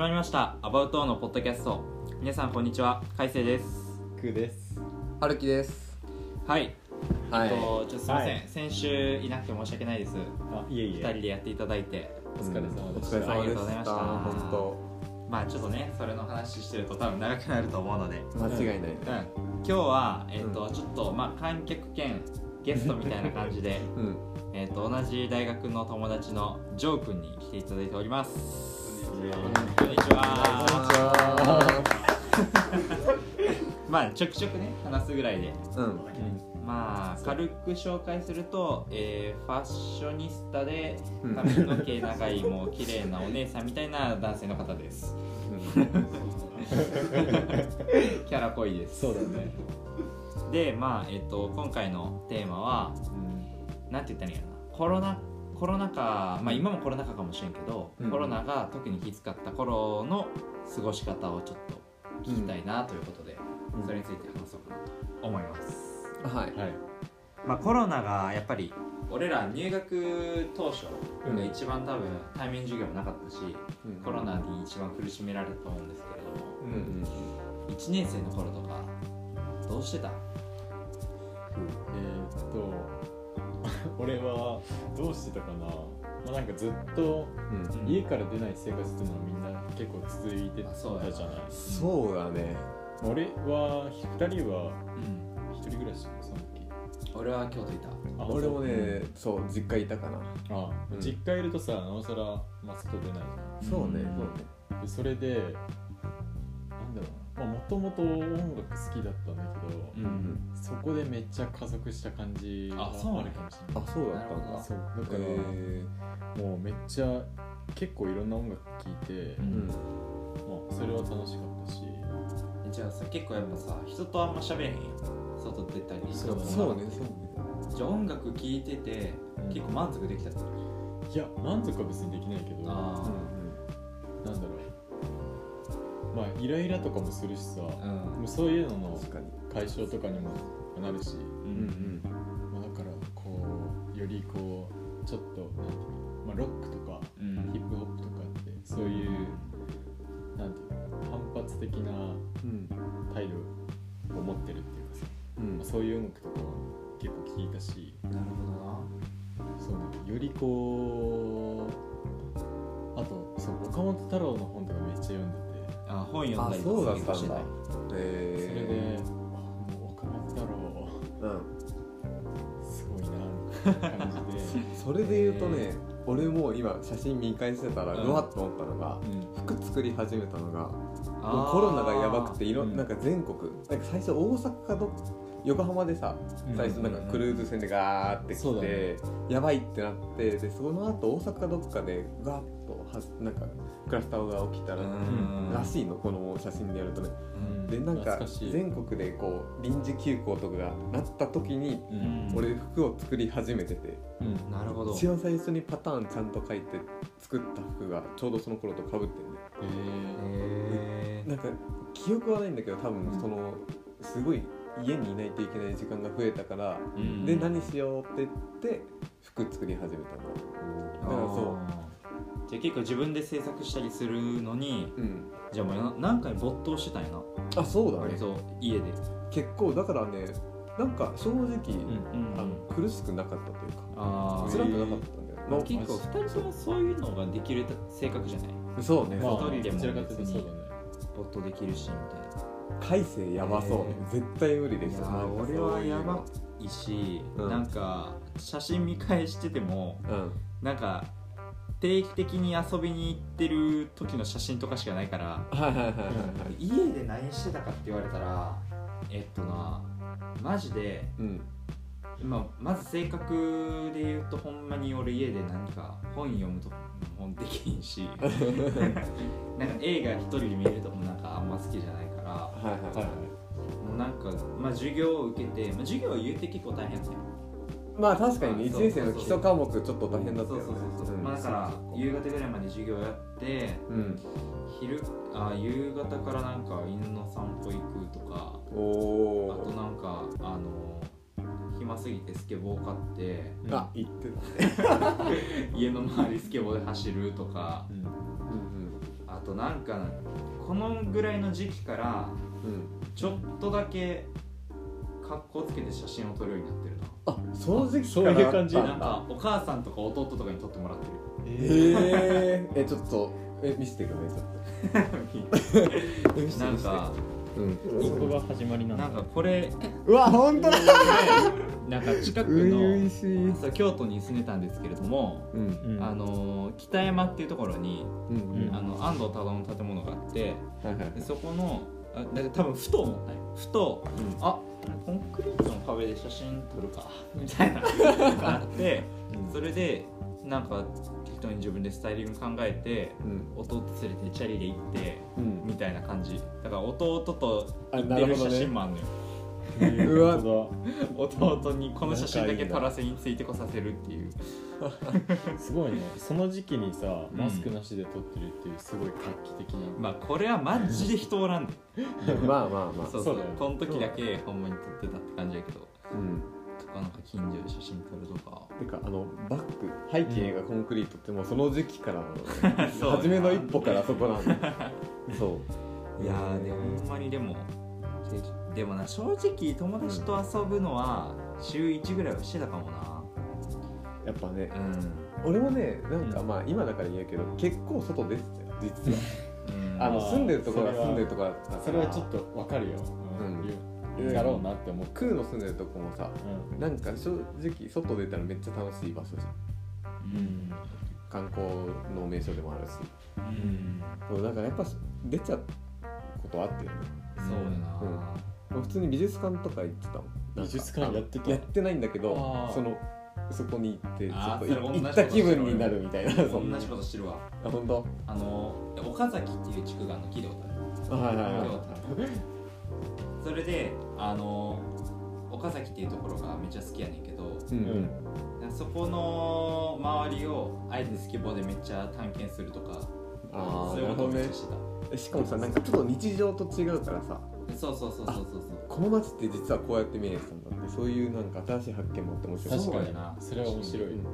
始まりました。アバウトーのポッドキャスト。皆さんこんにちは。海星です。くーです。春樹です。はい、はえっとちょっとすいません、はい。先週いなくて申し訳ないです。あ、いえい二え。人でやっていただいて。お疲れ様でした。お疲れ様でありがとうございした。ました。本まあちょっとねそれの話してると多分長くなると思うので。当間違いない。うん。今日はえっ、と、ちょっとまあ観客兼ゲストみたいな感じでうん。えっと同じ大学の友達のジョー君に来ていただいておりますこんにちは。まあちょくちょくね話すぐらいで。うん。まあ軽く紹介すると、えーファッショニスタでうん髪の毛長いもう綺麗なお姉さんみたいな男性の方です。キャラ濃いです。そうだね。でまあえっ、と今回のテーマはなんて言ったらいいのかな。コロナコロナ禍まあ今もコロナ禍かもしれんけど、うんコロナが特にきつかった頃の過ごし方をちょっと聞きたいなということで、うんそれについて話そうかなと思いますはい。はい。まあ、コロナがやっぱり俺ら入学当初うんが一番多分対面授業もなかったし、コロナに一番苦しめられたと思うんですけれどもうんうん。1年生の頃とかどうしてた？俺はどうしてたかな。まあなんかずっとうん。家から出ない生活っていうのはみんな結構続いてたじゃない。そうだね。俺は二人はうん一人暮らしその時。俺は京都いたあ俺もね、そう実家いたかな。あ、うん実家いるとさ、なおさらまあ外出ないじゃん。そうね。うんそうね。でそれでもともと音楽好きだったんだけど、ううん。ん。そこでめっちゃ加速した感じがあるかもしれないあ、そうだったんだ。そう。だから、えもうめっちゃ結構いろんな音楽聴いて、うん。ん。まあ、それは楽しかったし。じゃあさ結構やっぱさ人とあんま喋れへんやん。外出たり。そうだね。そうね。そうね。じゃあ音楽聴いてて結構満足できたってこいや満足は別にできないけど。なあんまあイライラとかもするしさ、うそういうのの。解消とかにもなるし、ううんん。まあ、だからこうよりこうちょっとなんていうの、まあ、ロックとかうん。ヒップホップとかってそういうなんていうの反発的なうん。態度を持ってるっていうかさ、うん。まあ、。そういう音楽とかは結構聴いたし。なるほどな。そうね。よりこ本読んだりあそうだとかったんだ。それで、えあもう岡本太郎ー。う。ん。すごいな感じで、それで言うとね、俺も今写真見返してたらうん。うわっと思ったのが、うん。服作り始めたのがコロナがやばくていろうんなんか全国なんか最初大阪かど横浜でさうん。最初なんかクルーズ船でガーって来そうだて、やばいってなってでその後大阪かどっかでガーッとはなんかクラスターが起きたら、うん。らしいのこの写真でやるとね。うん。でなんか全国でこう臨時休校とかがなった時にうん。俺服を作り始めてて。うん。なるほど。一番最初にパターンちゃんと書いて作った服がちょうどその頃とかぶってんね。えへなんか記憶はないんだけど多分そのすごい家にいないといけない時間が増えたから、うん。で何しようって言って服作り始めたの。だからそうじゃあ結構自分で制作したりするのにうん。じゃあもうな何回没頭してたんやな。あそうだね。割と家で。結構だからねなんか正直、うんうんあの苦しくなかったというかあー。辛くなかったんだよ、まあま結構2人ともそういうのができる性格じゃない？あそうね、まあ一人でもどちらかというとそうだね。没頭できるしみたいな。改正やばそう。ね、絶対無理でしたいやー俺はやばいし、うん。なんか写真見返しててもうん。なんか定期的に遊びに行ってる時の写真とかしかないから家で何してたかって言われたらえっとなマジで、うん。まあ、まず性格で言うとほんまに俺家で何か本読むとか本できんし なんか映画一人で見るともなんかあんま好きじゃないからはいはいはいはい。もうなんか、まあ、授業を受けて、まあ、授業は言うて結構大変だよまあ確かにねそう。1年生の基礎科目ちょっと大変だったよね。そうそうそうそう、ん。まあ、だから夕方ぐらいまで授業やってうん。昼あ夕方からなんか犬の散歩行くとかおおあとなんかあの暇すぎてスケボー買ってうん。あ言ってた。ね 家の周りスケボーで走るとかうん。うんああとなんかこのぐらいの時期からうん。ちょっとだけ格好つけて写真を撮るようになってるなあその時期そういう感じな。んんかお母さんとか弟とかに撮ってもらってる。へええちょっとえ見せてくれちょっと。なんかうん。そこが始まりなんだ。なんかこれうわ本当だ。なんか近く初の京都に住んでたんですけれども、うん。うんあの北山っていうところに、うん。うんあの安藤忠雄の建物があってはいはいでそこのあだ多分ふと思ったよ。ふと、うん。あコンクリートの壁で写真撮るかみたいなのがあってうん。それでなんか適当に自分でスタイリング考えてうん。弟連れてチャリで行ってうん。みたいな感じ。だから弟とあ行ってる写真もあんのよ、うわ弟にこの写真だけ撮らせについてこさせるっていう。すごいね。その時期にさマスクなしで撮ってるっていうすごい画期的な、まあこれはマジで人おらんで。まあまあまあ。そうそう。この時だけほん。まに撮ってたって感じやけど。うんとかなんか近所で写真撮るとか。てかあのバック背景がコンクリートってもうその時期からなの う初めの一歩からそこなんだ。そう。いやーでもほんまにでもでもな正直友達と遊ぶのは週1ぐらいはしてたかもな。やっぱね。うん。俺もねなんかまあ今だから言うけど結構外出てたよ実は。うん。あの住んでるところはそれは住んでるところだったからそれはちょっとわかるよ、うん。言うだろうなって思う、クーの住んでるとこもさうなんか正直外出たらめっちゃ楽しい場所じゃん。ん。観光の名所でもあるし。うん。そうだからやっぱ出ちゃうことあったよね。そうやな、普通に美術館とか行ってたもん。美術館やってた？やってないんだけどそのそこに行ってちょっと行った気分になるみたいなそんな同じことしてるわ。あ本当？あの岡崎っていう地区があるの聞いたことある？あはいはいはい。それであの岡崎っていうところがめっちゃ好きやねんけどうんうん。そこの周りをあえてスケボーでめっちゃ探検するとかああそういうことなるほどねめっちゃしてたしかもさなんかちょっと日常と違うからさ。そうそうそうそうそうそう。この街って実はこうやって見えてたんだってそういうなんか新しい発見もあって面白い。確かに。そうやな。それは面白い、うん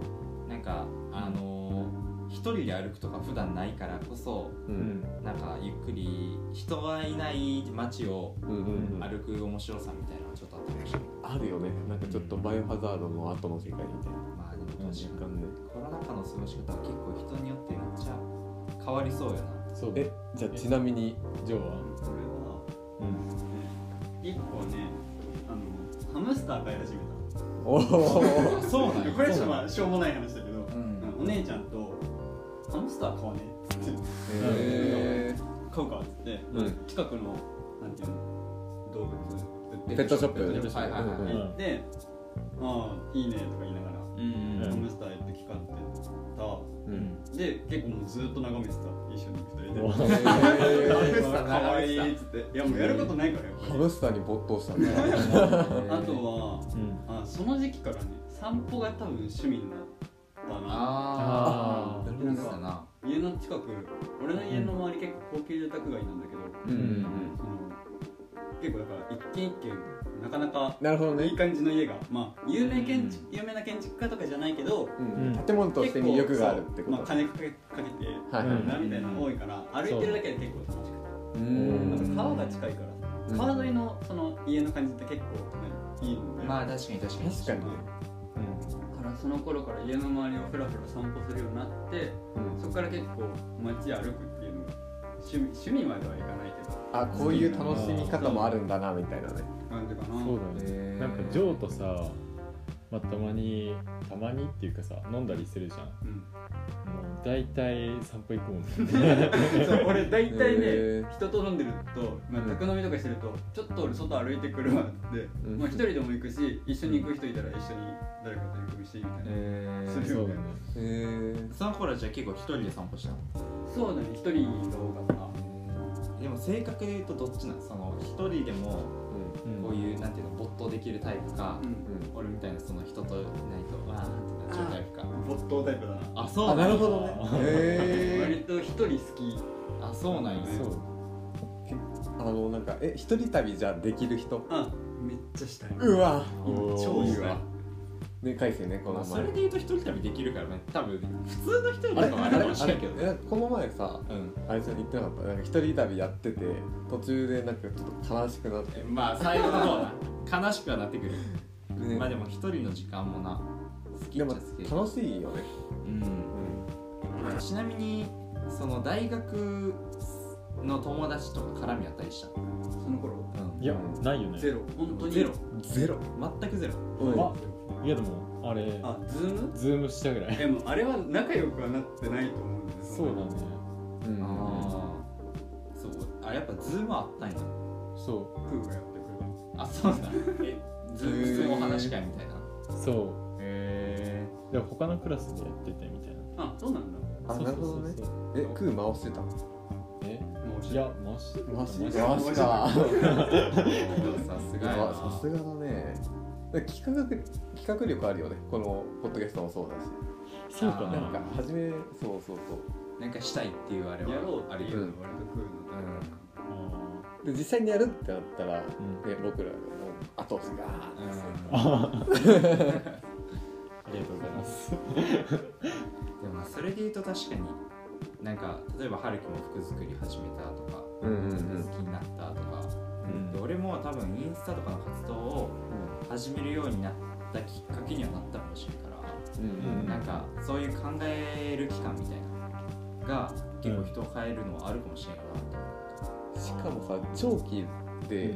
なんかあのー一人で歩くとか普段ないからこそううん。んなんかゆっくり人がいない街をうんうんうん。歩く面白さみたいなのがちょっとあったかもしれない。あるよね。なんかちょっとバイオハザードの後の世界みたいな。まあでも確かに。ねコロナ禍の過ごし方は結構人によってめっちゃ変わりそうやなそうえじゃあちなみにジョーは？俺はうん一個ねあのハムスター飼い始めおお そうなん これちょっとまあしょうもない話だけど、うん。お姉ちゃんとハムスター買わねえって。言ってへ買うかっつって、うん。近くのなんていうの動物ペットショップ。ペットショップ。はいはいはい。うん。行って、ああいいねとか言いながら、うん。うん。ハムスターやって聞かってた。うんで結構もうずっと眺めてた。一緒に二人で。おハムへスター。かわいいっつって。いやもうやることないからやっぱりハムスターに没頭したんだ あとはうん。あその時期からね散歩が多分趣味になったな。ああなるほどな家の近く俺の家の周り結構高級住宅街なんだけど、うん。うん。その結構だから一軒一軒なかなかなるほどね。いい感じの家がまあ有名建築有名な建築家とかじゃないけどうん。うん建物として魅力があるってこと。まあ、金かけかけてはいうんなみたいなの多いから歩いてるだけで結構楽しくてううん川が近いからうん川沿いのその家の感じって結構、ね、いいので、まあ確かに確かに確かにねだからその頃から家の周りをふらふら散歩するようになってうんそこから結構街歩くっていうのが趣味趣味まではいかないけどあこういう楽しみ方もあるんだなみたいなね感じかな。そうだね。へーなんかジョーとさ、まあ、たまにたまにっていうかさ飲んだりするじゃん。もうん。う大体散歩行くもんね。そう俺大体へね人と飲んでると、まあ、うん。宅飲みとかしてるとちょっと俺外歩いてくるわって、うん。まあ、一人でも行くし一緒に行く人いたら一緒に誰かと行くしみたいな、えー。するよそうだね。えその頃はじゃあ結構一人で散歩したの？そうだね一人が多かったでも正確で言うとどっちなん？その一人でもうん。こういうなんていうの没頭できるタイプか、うん。俺みたいなその人といないとわーってなっちゃうタイプか。没頭タイプだな。あそうあなるほどどね。へ割と一人好き。あそうなんや。そう。あのなんかえ一人旅じゃできる人？あめっちゃしたい。うわ。おー超したいいいわね海星ねこのまあ、そ前れで言うと一人旅できるからね。多分普通の一人あれ旅もあるかもしれんけどあれこの前さうん。あれじゃ言ってなかった？なんか一人旅やってて途中でなんかちょっと悲しくなって。まあ最後の方な悲しくはなってくる、ね。まあでも一人の時間もな。好きでもっちゃ好き。楽しいよね。うん。ちなみにその大学の友達とか絡みあったりした？その頃？うん。いやないよね。ゼロ。本当に？ゼロ。ゼロ。全くゼロ。うん。あいやでもあれあズーム？ズームしたぐらい。でもあれは仲良くはなってないと思うんですそうだね。うん。ああそう。あやっぱズームあったんや。そプーがやってくれあそうだ。えズーム普通のお話会みたいな。う。そへうでも他のクラスでやっててみたいな。たあそうなんだ。あそうそうそうなるほどね。そうえクー回してたえ？もういやマし回し回した。さすがやな。さすがだね。で企画企画力あるよね。このポッドキャストもそうだし。そうかな。んかな初めそうそうそう。なんかしたいっていうあれはやろうあるよっていうのは割と食うのあで実際にやるってなったら、ねうん。僕らも後押しがうん。ー ありがとうございます。でもまあそれで言うと確かになんか例えば春樹も服作り始めたとか、うんうんうん。好きになったとか、うんで俺も多分インスタとかの活動を始めるようになったきっかけにはなったかもしれんから、うん。うんなんかそういう考える期間みたいなが結構人を変えるのはあるかもしれなって。しかもさ長期で、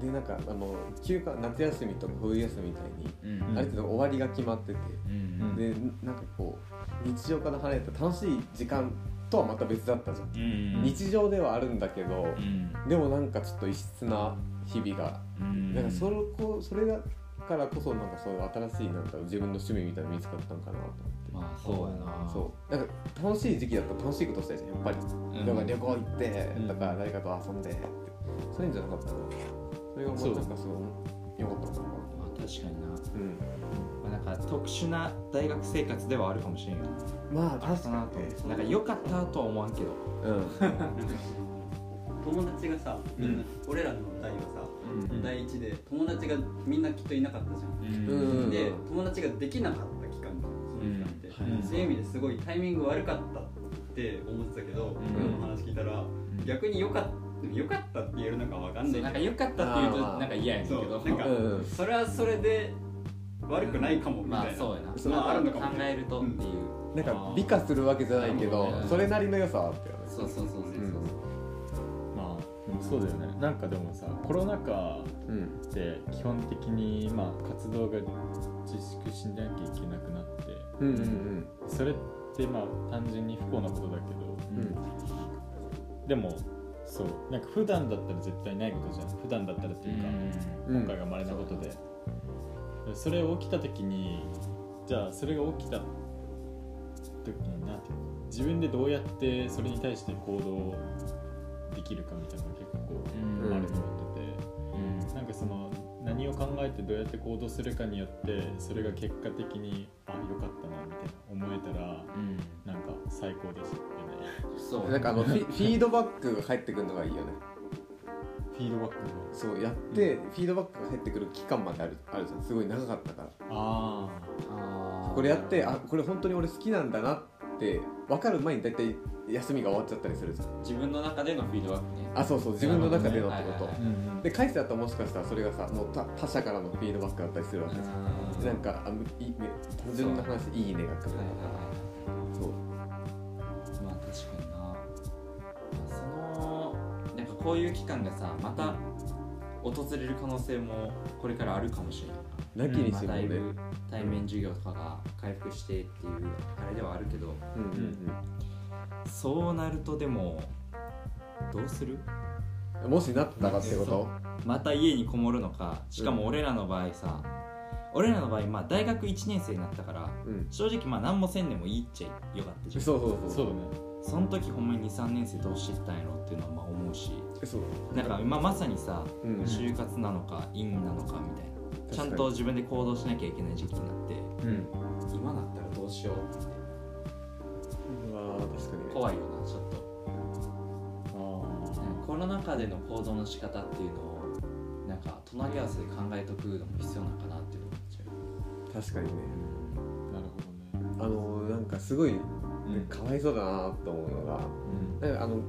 でなんかあの休暇夏休みとか冬休みみたいに、思う、うん。ある程度終わりが決まってて、うん。でなんかこう日常から離れた楽しい時間とはまた別だったじゃん、うん日常ではあるんだけどう、ん。でもなんかちょっと異質な日々が、うん。なんかそれこそれだからこそなんかそういう新しいなんか自分の趣味みたいなの見つかったんかなと思って。まあそうやな。そう。なんか楽しい時期だったら楽しいことしたいじゃんやっぱり、うん。だから旅行行って、うん。とか誰かと遊んでって。そういうんじゃなかったのそれがもうなんかすごい良かったのかな。まあ確かにな、うん。まあ、なんか特殊な大学生活ではあるかもしれんよまああったなと。思ってなんか良かったとは思わんけど。うん。友達がさ、みんな俺らの代はさ、うん。第一で友達がみんなきっといなかったじゃん、うん。で友達ができなかった期間じゃんその期間って、うん。はいそういう意味ですごいタイミング悪かったって思ってたけど、ん。今の話聞いたら、逆に良かった良かったって言えるのかわかんないなんか良かったって言うとなんか嫌やねんけど。なんか。うん。それはそれで悪くないかもみたいな、まあそうやな。そうまああるのかも。考えるとっていう、なんか美化するわけじゃないけどうんそれなりの良さはあったよね。そうそうそうそうそう、まあでもそうだよね。なんかでもさコロナ禍うんって基本的にまあ活動が自粛しなきゃいけなくなってうんうんうん。それってまあ単純に不幸なことだけどうん。でもそう。なんか普段だったら絶対ないことじゃん。普段だったらっていうか、うん。今回が稀なことで、それ起きた時にじゃあそれが起きた時になんていうの自分でどうやってそれに対して行動できるかみたいなのが結構うん。あると思ってて、なんかその何を考えてどうやって行動するかによってそれが結果的にあ良かったなみたいな思えたらうん。なんか最高ですよねそうなんかあのフィフィードバックが返ってくるのがいいよね。フィードバックそうやってフィードバックが返ってくる期間まであるあるじゃん。すごい長かったから。ああー。これやってあこれ本当に俺好きなんだなって分かる前に大体休みが終わっちゃったりするじゃん。自分の中でのフィードバックね。あそうそう自分の中でのってこと。はいはいはいあうんで返してだったらもしかしたらそれがさもう他他者からのフィードバックだったりするわけじゃん。うんなんかあむいいね。単純な話でいいねが来る。はいはい。そうこういう期間がさまた訪れる可能性もこれからあるかもしれないなきにまあ、しもね。だいぶ対面授業とかが回復してっていうあれではあるけど。うんうんそうなるとでもどうする？うんもしなったらってこと？また家にこもるのか。しかも俺らの場合さ、俺らの場合まあ大学1年生になったからうん。正直まあ何もせんでもいいっちゃよかったじゃん。そうそうそう。そうだねその時ほんまに23年生どうしてったんやろっていうのはまあ思うし。そう。なんか今まさにさうん。就活なのか院なのかみたいな。ちゃんと自分で行動しなきゃいけない時期になってうん。今だったらどうしようって。うわー確かに。ね怖いよなちょっと。あコロナ禍での行動の仕方っていうのをなんか隣り合わせで考えとくのも必要なのかなって思っちゃ確かにね。なるほどねあのなんかすごい、かわいそうだなと思うのがなんかあの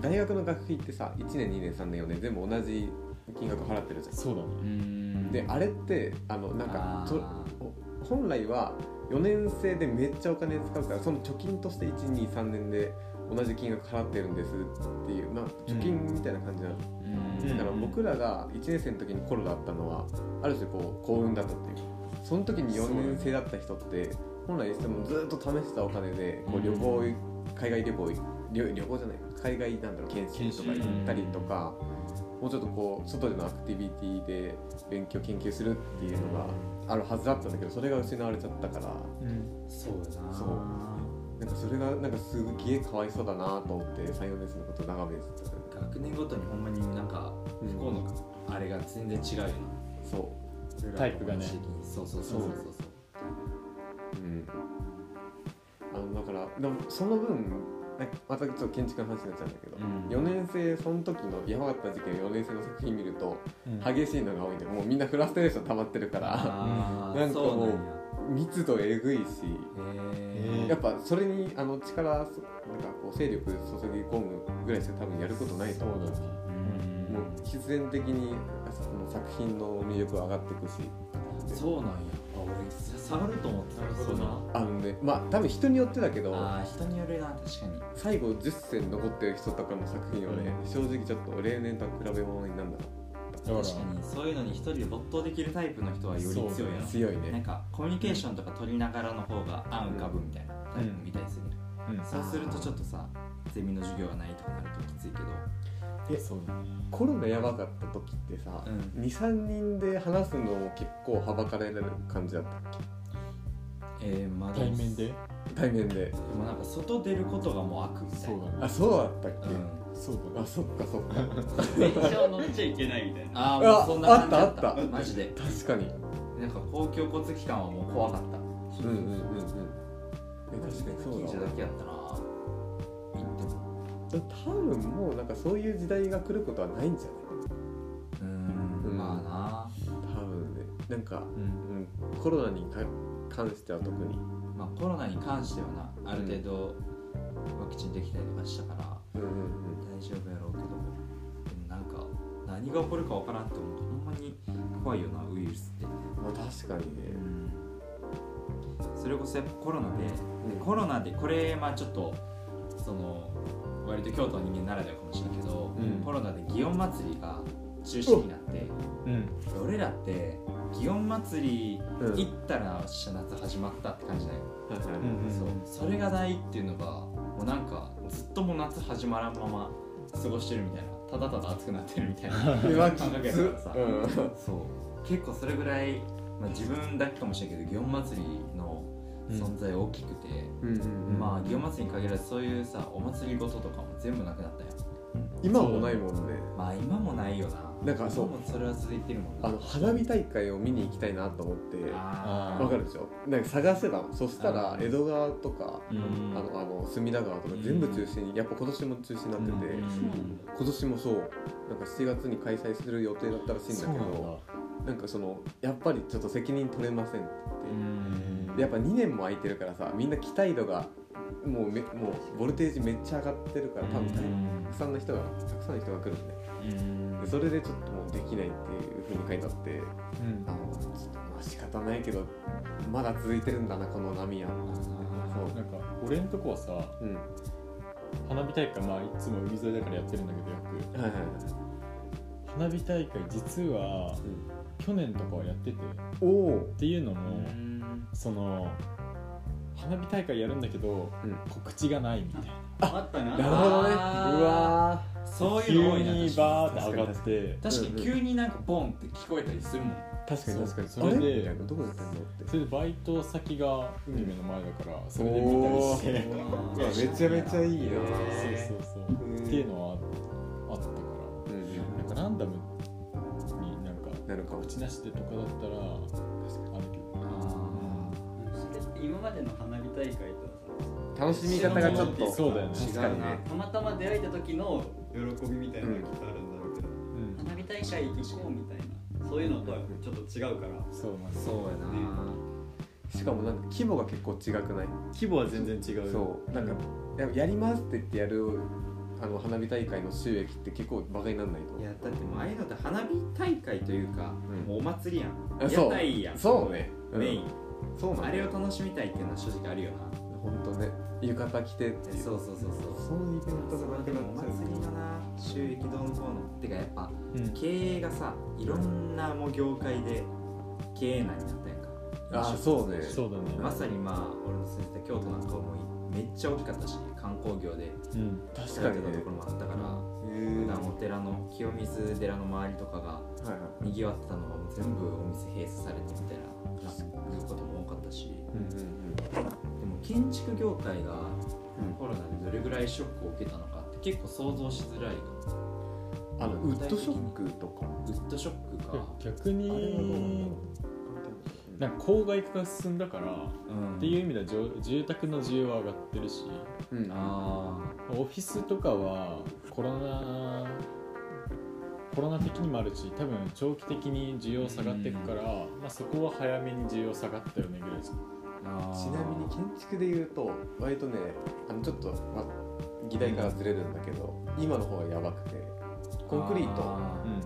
大学の学費ってさ1年2年3年4年全部同じ金額払ってるじゃん。そうだね。うん。であれってあのなんか本来は4年生でめっちゃお金使うからその貯金として123年で同じ金額払ってるんですっていう、まあ、貯金みたいな感じなの、うん。だから僕らが1年生の時にコロナだったのはある種こう幸運だったっていう。その時に4年生だった人って本来もずっと試したお金でこう旅行、海外旅行旅旅行じゃない海外なんだろう研修とか行ったりとかもうちょっとこう外でのアクティビティで勉強研究するっていうのがあるはずだったんだけどそれが失われちゃったから。そうだな。そう。なんかそれがなんかすげえかわいそうだなと思って34年生のことを眺めてた。学年ごとにほんまになんかうん。不幸のあれが全然違うよな。そう。タイプがね。そうそうそうそう。そうでもその分またちょっと建築の話になっちゃうんだけど、うん。4年生その時のやばかった時期の4年生の作品見るとうん。激しいのが多いんでもうみんなフラストレーション溜まってるからなんかもう密度えぐいしへやっぱそれにあの力なんかこう勢力注ぎ込むぐらいしか多分やることないと思う。そうだねえもう必然的にその作品の魅力は上がっていくし。そうなんや下がると思ってたなるほど。なあのねまあ多分人によってだけどああ人によるな確かに。最後10選残ってる人とかの作品はね、正直ちょっと例年とは比べ物になるんだだから確かに。そういうのに一人で没頭できるタイプの人はより強いやろ強いなんねかコミュニケーションとか取りながらの方が案浮かぶみたいなタイプみたいでする、うん。そうするとちょっとさゼミの授業がないとかなるときついけど。えそうコロナやばかった時ってさ、うん。23人で話すのも結構はばかられる感じだったっえー、まだ対面で？け対面で。でもなんか外出ることがもう悪みたいな。そうだね。あそうだったっけ、うん。そうだ。ねあそっかそっか。電車を乗っちゃいけないみたいな。ああもうそんな感じだあったあった。マジで。確かに。なんか公共交通機関はもう怖かった。うんうんうんうん。え確かにそう近所だけやったな。行っても。でも多分もうなんかそういう時代が来ることはないんじゃうーうん。んまあな。い多分ね。なんか、うん。うん、コロナにか関しては特に。なまあコロナに関してはなある程度ワクチンできたりとかしたからうんうん大丈夫やろうけどでもなんか何が起こるかわからんって思うとほんまに怖いよなウイルスって、まあ確かにね、それこそやっぱコロナでうん。コロナでこれまあちょっとその割と京都の人間ならではかもしれんけど、うん。コロナで祇園祭りが中止になってうん。俺らって祇園祭りうん行ったら夏始まったって感じだよ、うん。そう。それがないっていうのがもうなんかずっともう夏始まらんまま過ごしてるみたいな。ただただ暑くなってるみたいな 感覚やからさ、うん。そう。結構それぐらい、まあ、自分だけかもしれんけど祇園祭りの存在大きくて、まあ祇園祭りに限らずそういうさお祭りごととかも全部なくなったよ今もないもんねまあ今もないよな。なんかそう。今もそれは続いてるもんな。あの花火大会を見に行きたいなと思ってあわかるでしょ？なんか探してたのそしたら江戸川とかうん。あのあの隅田川とか全部中止にやっぱ今年も中止になってて、うん。今年もそう。なんか7月に開催する予定だったらしいんだけど。なんかそのやっぱりちょっと責任取れませんってうん言って。でやっぱ2年も空いてるからさみんな期待度がもうめもうボルテージめっちゃ上がってるから多分たくさんの人がたくさんの人が来るんで。うんでそれでちょっともうできないっていうふうに書いてあってうん。あのちょっとまあ仕方ないけどまだ続いてるんだなこの波は。そう。なんか俺んとこはさうん。花火大会まあいつも海沿いだからやってるんだけどよく。はいはいはい。花火大会実は去年とかはやっててっお。おていうのもうん。その花火大会やるんだけどうん。告知がないみたいな。あったな。なるほどね。うわそういう急の多いなに。バーって上がって。確かに確かに急になんかボンって聞こえたりするもん。ー確かに確かに。それであれどこでやってんのって。それでバイト先が海目の前だからそれで見たりして。うわめちゃめちゃいいなそうそうそう。っていうのはあったかうんうん。らなんかランダムになんかなるかも。告知なしでとかだったらあるけどそ今までの花火大会とは楽しみ方がちょっとそうだよね。確かにたまたま出会えた時の喜びみたいなのがきっとあるんだろうけど、うん。花火大会行こうみたいなそういうのとはちょっと違うから。そうなんですそうやな。しかもなんか規模が結構違くない？規模は全然違う。そう。なんかややりますって言ってやるあの花火大会の収益って結構バカにならないと。いやだってもうああいうのって花火大会というか、うん。もうお祭りやん。あそう。屋台やん。そうね。うんメイン、そうあれを楽しみたいっていうのは正直あるよな本当ね浴衣着てっていう。そうそうそうそう。そのイベントそがなくれでもおなっちゃう祭りのな収益どうのこうのてかやっぱうん。経営がさいろんなもう業界で経営難になったやんか。あそうね。そうだね。まさにまあ俺の住んでた京都なんかはもうめっちゃ大きかったし観光業で。うん。確やってたところもあったから、へえ普段お寺の清水寺の周りとかがにぎわってたのがもう全部お店閉鎖されてみたいないうことも多かったし。うんうんでも建築業界がうん。コロナでどれぐらいショックを受けたのかって結構想像しづらいよあのウッドショックとかウッドショックか、逆になんか郊外化が進んだからうん。っていう意味では住住宅の需要は上がってるし。うん。あオフィスとかはコロナコロナ的にもあるし多分長期的に需要下がっていくから、まあ、そこは早めに需要下がったよねぐらいちなみに建築で言うと割とねあのちょっと、まあ、議題からずれるんだけど今の方がやばくてコンクリート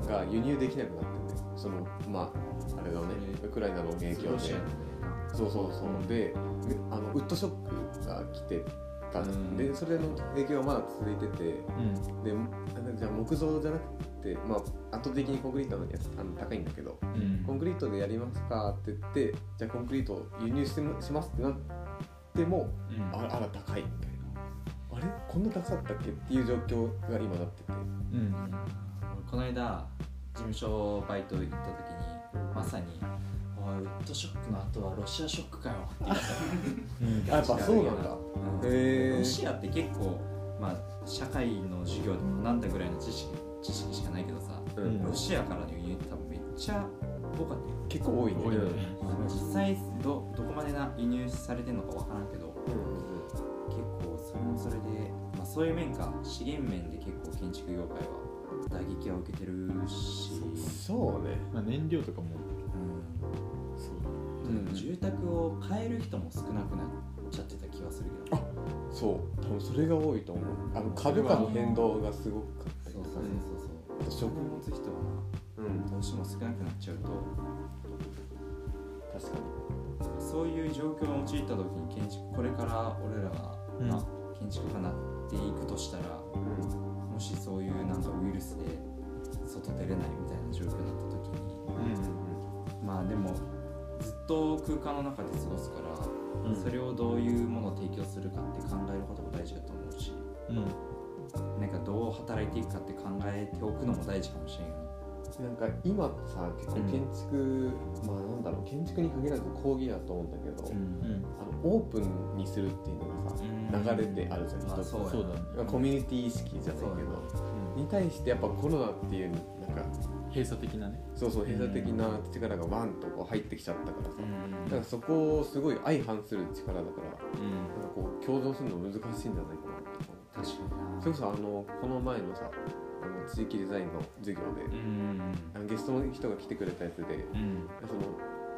が輸入できなくなってねそのまああれだねウクライナの影響で。そうそう。そうでめあのウッドショックが来てた。うん。でそれの影響はまだ続いてて。うん。であじゃあ木造じゃなくてまあ圧倒的にコンクリートのやつあの高いんだけどうん。コンクリートでやりますかって言ってじゃあコンクリート輸入してもしますってなってもうん。あらあら高いみたいな。あれ？こんな高かったっけっていう状況が今なってて。うん。俺この間事務所バイト行った時にまさに「おいウッドショックの後はロシアショックかよ」って言われたやっぱそうなんだ。うん。ロシアって結構まあ社会の授業でも学んだぐらいの知識知識しかないけどさうん。ロシアからの輸入って多分めっちゃ多かったよ。結構多いね。実際どどこまでな輸入されてるのかわからんけど結構それもそれで、まあ、そういう面か。資源面で結構建築業界は打撃は受けてるし、そうね。まあ、燃料とかも。うん。そううん住宅を変える人も少なくなっちゃってた気がするけどそう。多分それが多いと思う。あの株価の変動がすごかそうそう食食持つ人はうん。どうしても少なくなっちゃうと確かにそういう状況に陥った時に建築これから俺らが、うん、建築家になっていくとしたらうん。もしそういうなん。かウイルスで外出れないみたいな状況になった時にうん。まあでもずっと空間の中で過ごすから、それをどういうものを提供するかって考えることも大事だと思うしうん。なんかどう働いていくかって考えておくのも大事かもしれんよなんか今さ結構建築、まあなんだろう建築に限らず講義だと思うんだけど、な、うん。あのオープンにするっていうのがさ、流れであるじゃんまあそうだね。コミュニティ意識じゃないけどに対してやっぱコロナっていうなんか閉鎖的なねそうそう閉鎖的な力がワンとこう入ってきちゃったからさ、うん。なんかそこをすごい相反する力だからなんかこう共存するの難しいんじゃないかなと確かになそれこそあのこの前のさあの地域デザインの授業で、うん。あのゲストの人が来てくれたやつでうん。その、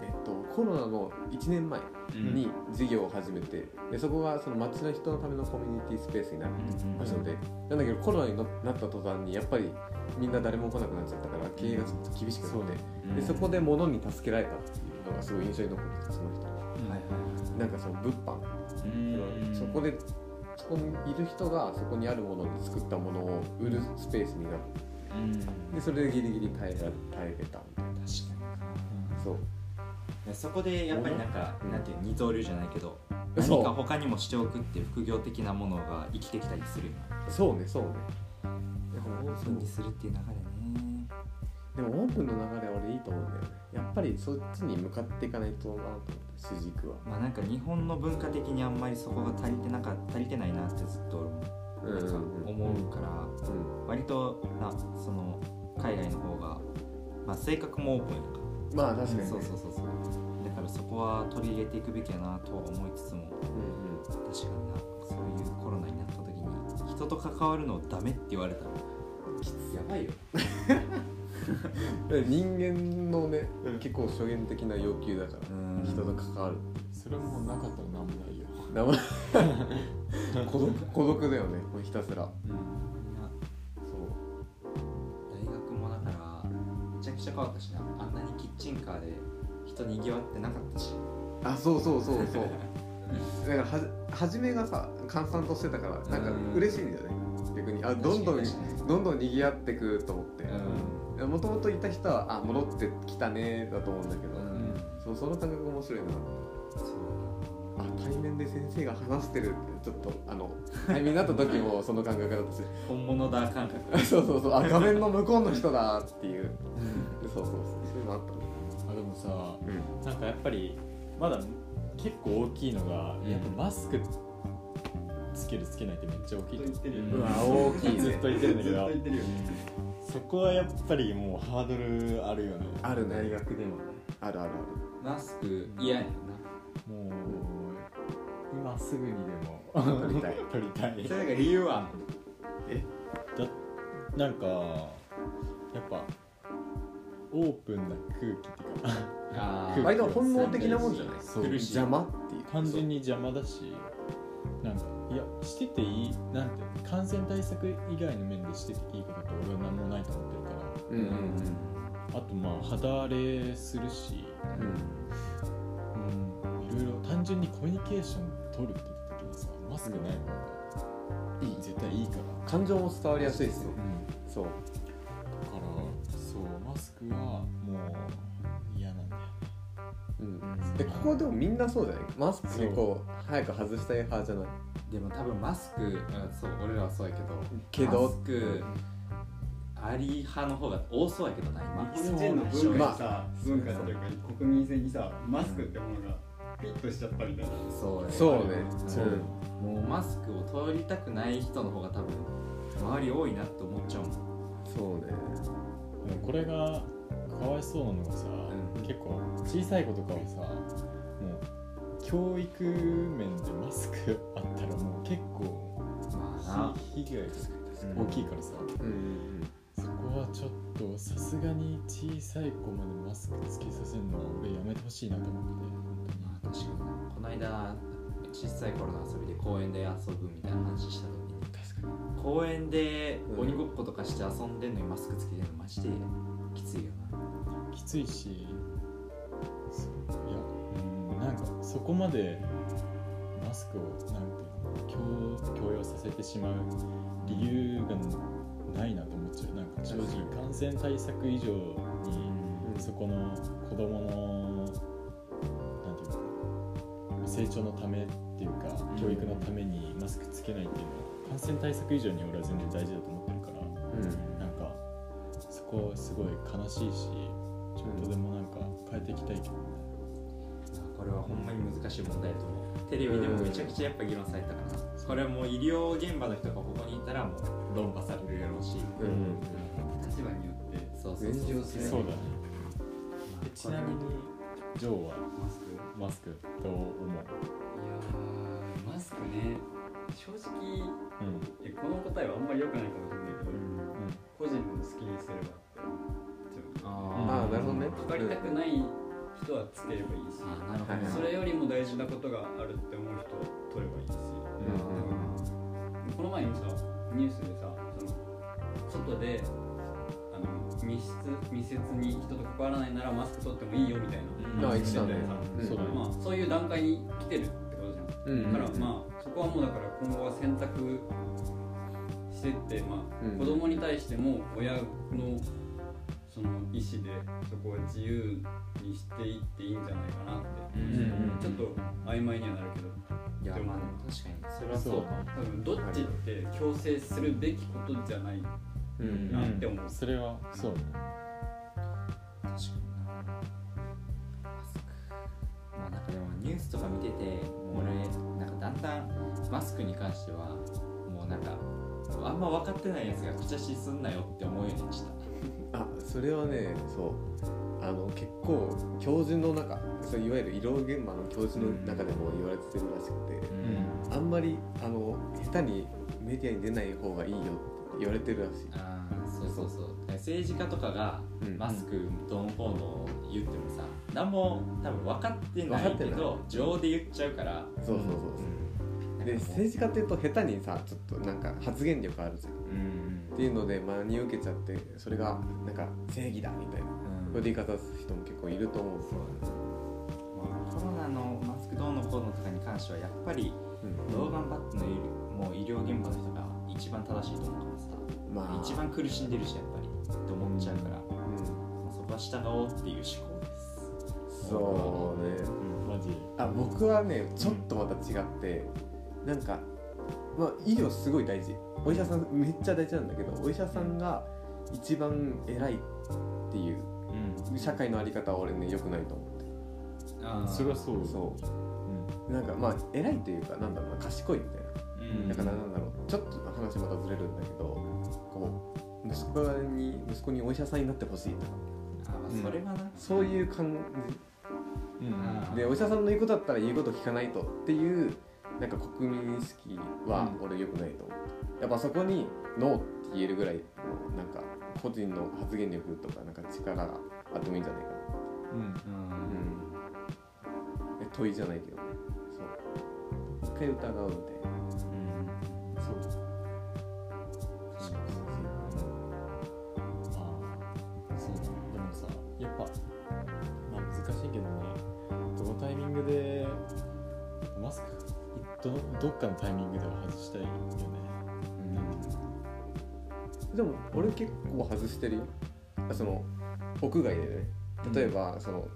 えっと、コロナの1年前に授業を始めて、でそこがその街の人のためのコミュニティスペースになる場所で、なんだけどコロナになった途端にやっぱりみんな誰も来なくなっちゃったから経営がちょっと厳しくなって、うんでそこで物に助けられたっていうのがすごい印象に残っててその人。はいはいなんかその物販、うん。そこでそこにいる人がそこにあるもので作ったものを売るスペースになってうん。でそれでギリギリ耐えら耐えれたみたいな。確かそう。にそこでやっぱりなんか、うん。なんていう二刀流じゃないけど何か他にもしておくっていう副業的なものが生きてきたりするよそう。ねそうねでもオープンにするっていう流れねでもオープンの流れは俺いいと思うんだよね。やっぱりそっちに向かっていかないとなと思って主軸は。まあなんか日本の文化的にあんまりそこが足りてなか足りてないなってずっと思うから、うん割となその海外の方が、まあ、性格もオープンやんかまあ確かにね。そうそうそうそう。だからそこは取り入れていくべきやなとは思いつつもうん確かになそういうコロナになった時に人と関わるのダメって言われたらやばいよ。う ん 人間のね結構初言的な要求だからうん。人と関わる。そそれもなかったらなんもないよ。名前 孤独孤独だよねひたすら。みん。なそう。大学もだからめちゃくちゃ変わったしなあんなにキッチンカーで人にぎわってなかったし。あそうそうそうそう。だからはじ初めがさ閑散としてたからなんかうん。嬉しいんだよね逆に。あどんどんどんどん賑わってくと思って。うもともといた人はあ戻ってきたねだと思うんだけど、ん。そうその感覚面白いな。あ対面で先生が話してるってちょっとあの対面になった時も その感覚だったし。本物だ感覚。そうそうそう。あ画面の向こうの人だっていう。そうそうそう。そういうのあった。ねあでもさうん。なんかやっぱりまだ結構大きいのが、やっぱマスクつけるつけないってめっちゃ大きいと言ってるよ。うんうわ大きいね。ずっと言ってるんだけど。そこはやっぱりもうハードルあるよね。あるね大学でもあるあるマスク嫌やな。もう今すぐにでも。撮りたい。撮りたい。それが理由は？だなんかやっぱオープンな空気っていうか。あ ある割と本能的なもんじゃない？そう。苦しい。邪魔っていう。単純に邪魔だしなんかいやしてていいなんて感染対策以外の面でしてていいことって俺は何もないと思ってるから。うんうんあとまあ肌荒れするし、うん、いろいろ単純にコミュニケーション取るって言った時にさマスクない方がいい絶対いいから、うん感情も伝わりやすいですよ。うん、そう。だからそうマスクはもう嫌なんだよね。うん。でここでもみんなそうじゃない？マスク結構早く外したい派じゃない？でも多分マスク、うん、そう俺らはそうやけどけどマスクあり派の方が多そうやけどな今日本人の文化にさ、まあ文化っていうか国民性にさマスクってものがピッとしちゃったみたいな。そうそうね。そう。もうマスクを取りたくない人の方が多分周り多いなって思っちゃうもん。そうね。でもこれがかわいそうなのがさ、うん。結構小さい子とかはさ教育面でマスクあったらもう結構被害が大きいからさ、うんそこはちょっとさすがに小さい子までマスクつけさせるのは俺やめてほしいなと思ってまあ確かに。なこの間小さい頃の遊びで公園で遊ぶみたいな話した時に確かに。公園でうん鬼ごっことかして遊んでんのにマスクつけてるのマジできついよな。きついしなんかそこまでマスクをなんて強強要させてしまう理由がないなと思っちゃう。なんか正直感染対策以上にそこの子供のなんていうの成長のためっていうか教育のためにマスクつけないっていうのは感染対策以上に俺は全然大事だと思ってるからなんかそこすごい悲しいしちょっとでもなんか変えていきたいけどねこれはほんまに難しい問題だと思う。テレビでもめちゃくちゃやっぱ議論されたから。なこれはもう医療現場の人がここにいたらもう論破されるやろうし。うん。うん立場によって。そうそうそう。そうだね。えちなみにジョーは？マスク？マスク？どう思う？いやーマスクね。正直うん。えこの答えはあんまり良くないかもしれないけど、うん。個人の好きにすればって。あああなるほどね。かかりたくない人はつければいいし、あなるほど。はいはい。それよりも大事なことがあるって思う人は取ればいいし、うん。この前にさニュースでさその外であの密室密接に人と関わらないならマスク取ってもいいよみたいな、あ言ってたね。さうん。そうだねまあ、そういう段階に来てるってことじゃん。うん。だからまあそこはもうだから今後は選択してって、まあうん。子供に対しても親のその意思でそこを自由にしていっていいんじゃないかなって、うんちょっと曖昧にはなるけど。いやまあ確かに。それはそう多分どっちって強制するべきことじゃないうんなって思う、それはそうね。確かにな。マスク。まあなんかでもニュースとか見ててもう俺なんかだんだんマスクに関してはもうなんかあんま分かってないやつが口出しすんなよって思うようにしたあそれはねそう。あの結構教授の中そういわゆる医療現場の教授の中でも言われてるらしくて、あんまりあの下手にメディアに出ない方がいいよって言われてるらしい、ああそうそうそう。政治家とかがうん。マスクどうのこうの言ってもさ何も多分分かってないけど情で言っちゃうから。そうそうそうそう。で政治家っていうと下手にさちょっとなんか発言力あるじゃん。うんっていうので真に受けちゃってそれがなんか正義だみたいなうん。これで言い方する人も結構いると思う。そうだねまあコロナのマスクどうのこうのとかに関してはやっぱりうん。どう頑張ってのもう医療現場の人が一番正しいと思うからさまあ。一番苦しんでるしやっぱりって思っちゃうから、うん。まあそこは従おうっていう思考です。そうね。マジあ僕はねちょっとまた違ってなんかまあ医療すごい大事。お医者さんめっちゃ大事なんだけどお医者さんが一番偉いっていううん。社会のあり方は俺ね良くないと思って。あー。それはそうそう。なんかまあ偉いというかなんだろうな賢いみたいな。うん。だからなんだろうちょっと話またずれるんだけどこう息子に息子にお医者さんになってほしいとか。あまあそれはな、そういう感うん。でお医者さんの言うことだったら言うこと聞かないとっていうなんか国民意識は俺良くないと思う、やっぱそこにノーって言えるぐらいのなんか個人の発言力とかなんか力があってもいいんじゃないかな。うん。うん。うん。え問いじゃないけど。ねそう。一回疑うみたいなどどっかのタイミングでは外したいよね。でも俺結構外してるよ。その屋外でね。例えばその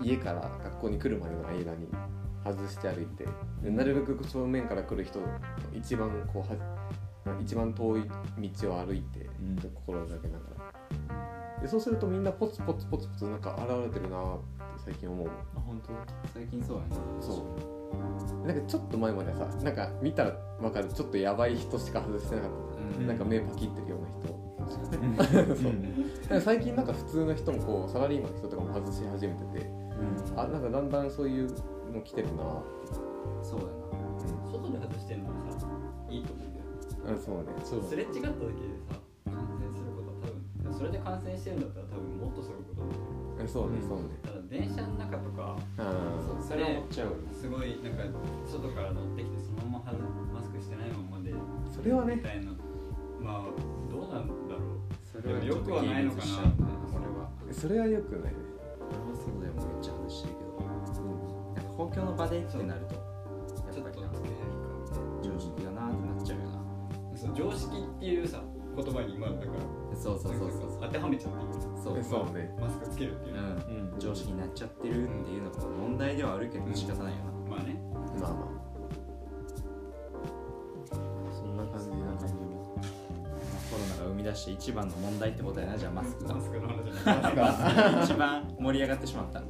家から学校に来るまでの間に外して歩いて。でなるべく正面から来る人の一番こうは一番遠い道を歩いてうん。心がけながら。でそうするとみんなポツポツポツポツなんか現れてるなーって最近思う。あ本当？最近そうやね。そうなんかちょっと前までさなんか見たら分かる。ちょっとやばい人しか外してなかった。うん。なんか目パキってるような人。うん。そう。なんか最近なんか普通の人もこうサラリーマンの人とかも外し始めててあなんかだんだんそういうの来てるな。そうやな。外で外してるのはさいいと思うんだようんそうね。そう。すれ違った時でさ感染することは多分それで感染してるんだったら多分もっとそういうことだと思ううんそうねそうね電車の中とかうそれ思っちゃうすごいなんか外から乗ってきてそのままはずマスクしてないままでそれはねみたいな。まあどうなんだろう。それはよくはないのかな。俺はそれはよくない。ね俺もそうだよめっちゃ外してるけど。なんか公共の場でってなるとちょっとやっぱりな常識だなってなっちゃうよな。そう常識っていうさ言葉に今だからそうそうそうそう。当てはめちゃってそうえそうねマスクつけるっていうう、ん。常識になっちゃってるっていうのが問題ではあるけど仕方ないよな。まあね。まあまあ。そんな感じな感じコロナが生み出して一番の問題ってことやなじゃあマスクが。マスクの話じゃない。一番盛り上がってしまった。うん。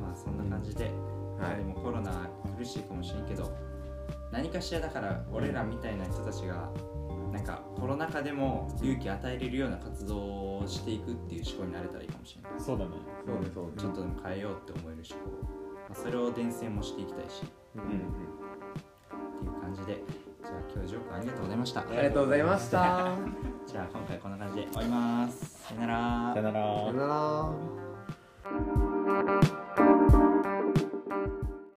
まあそんな感じで、まあでもコロナ苦しいかもしれんけど何かしらだから俺らみたいな人たちがなんかコロナ禍でも勇気与えれるような活動をしていくっていう思考になれたらいいかもしれない。そうだね。そうねそうね。ちょっとでも変えようって思える思考、まあ、それを伝染もしていきたいし。うんっていう感じで。じゃあ今日ジョークありがとうございました。ありがとうございました。じゃあ今回こんな感じで終わります。さよなら。さよなら。さよなら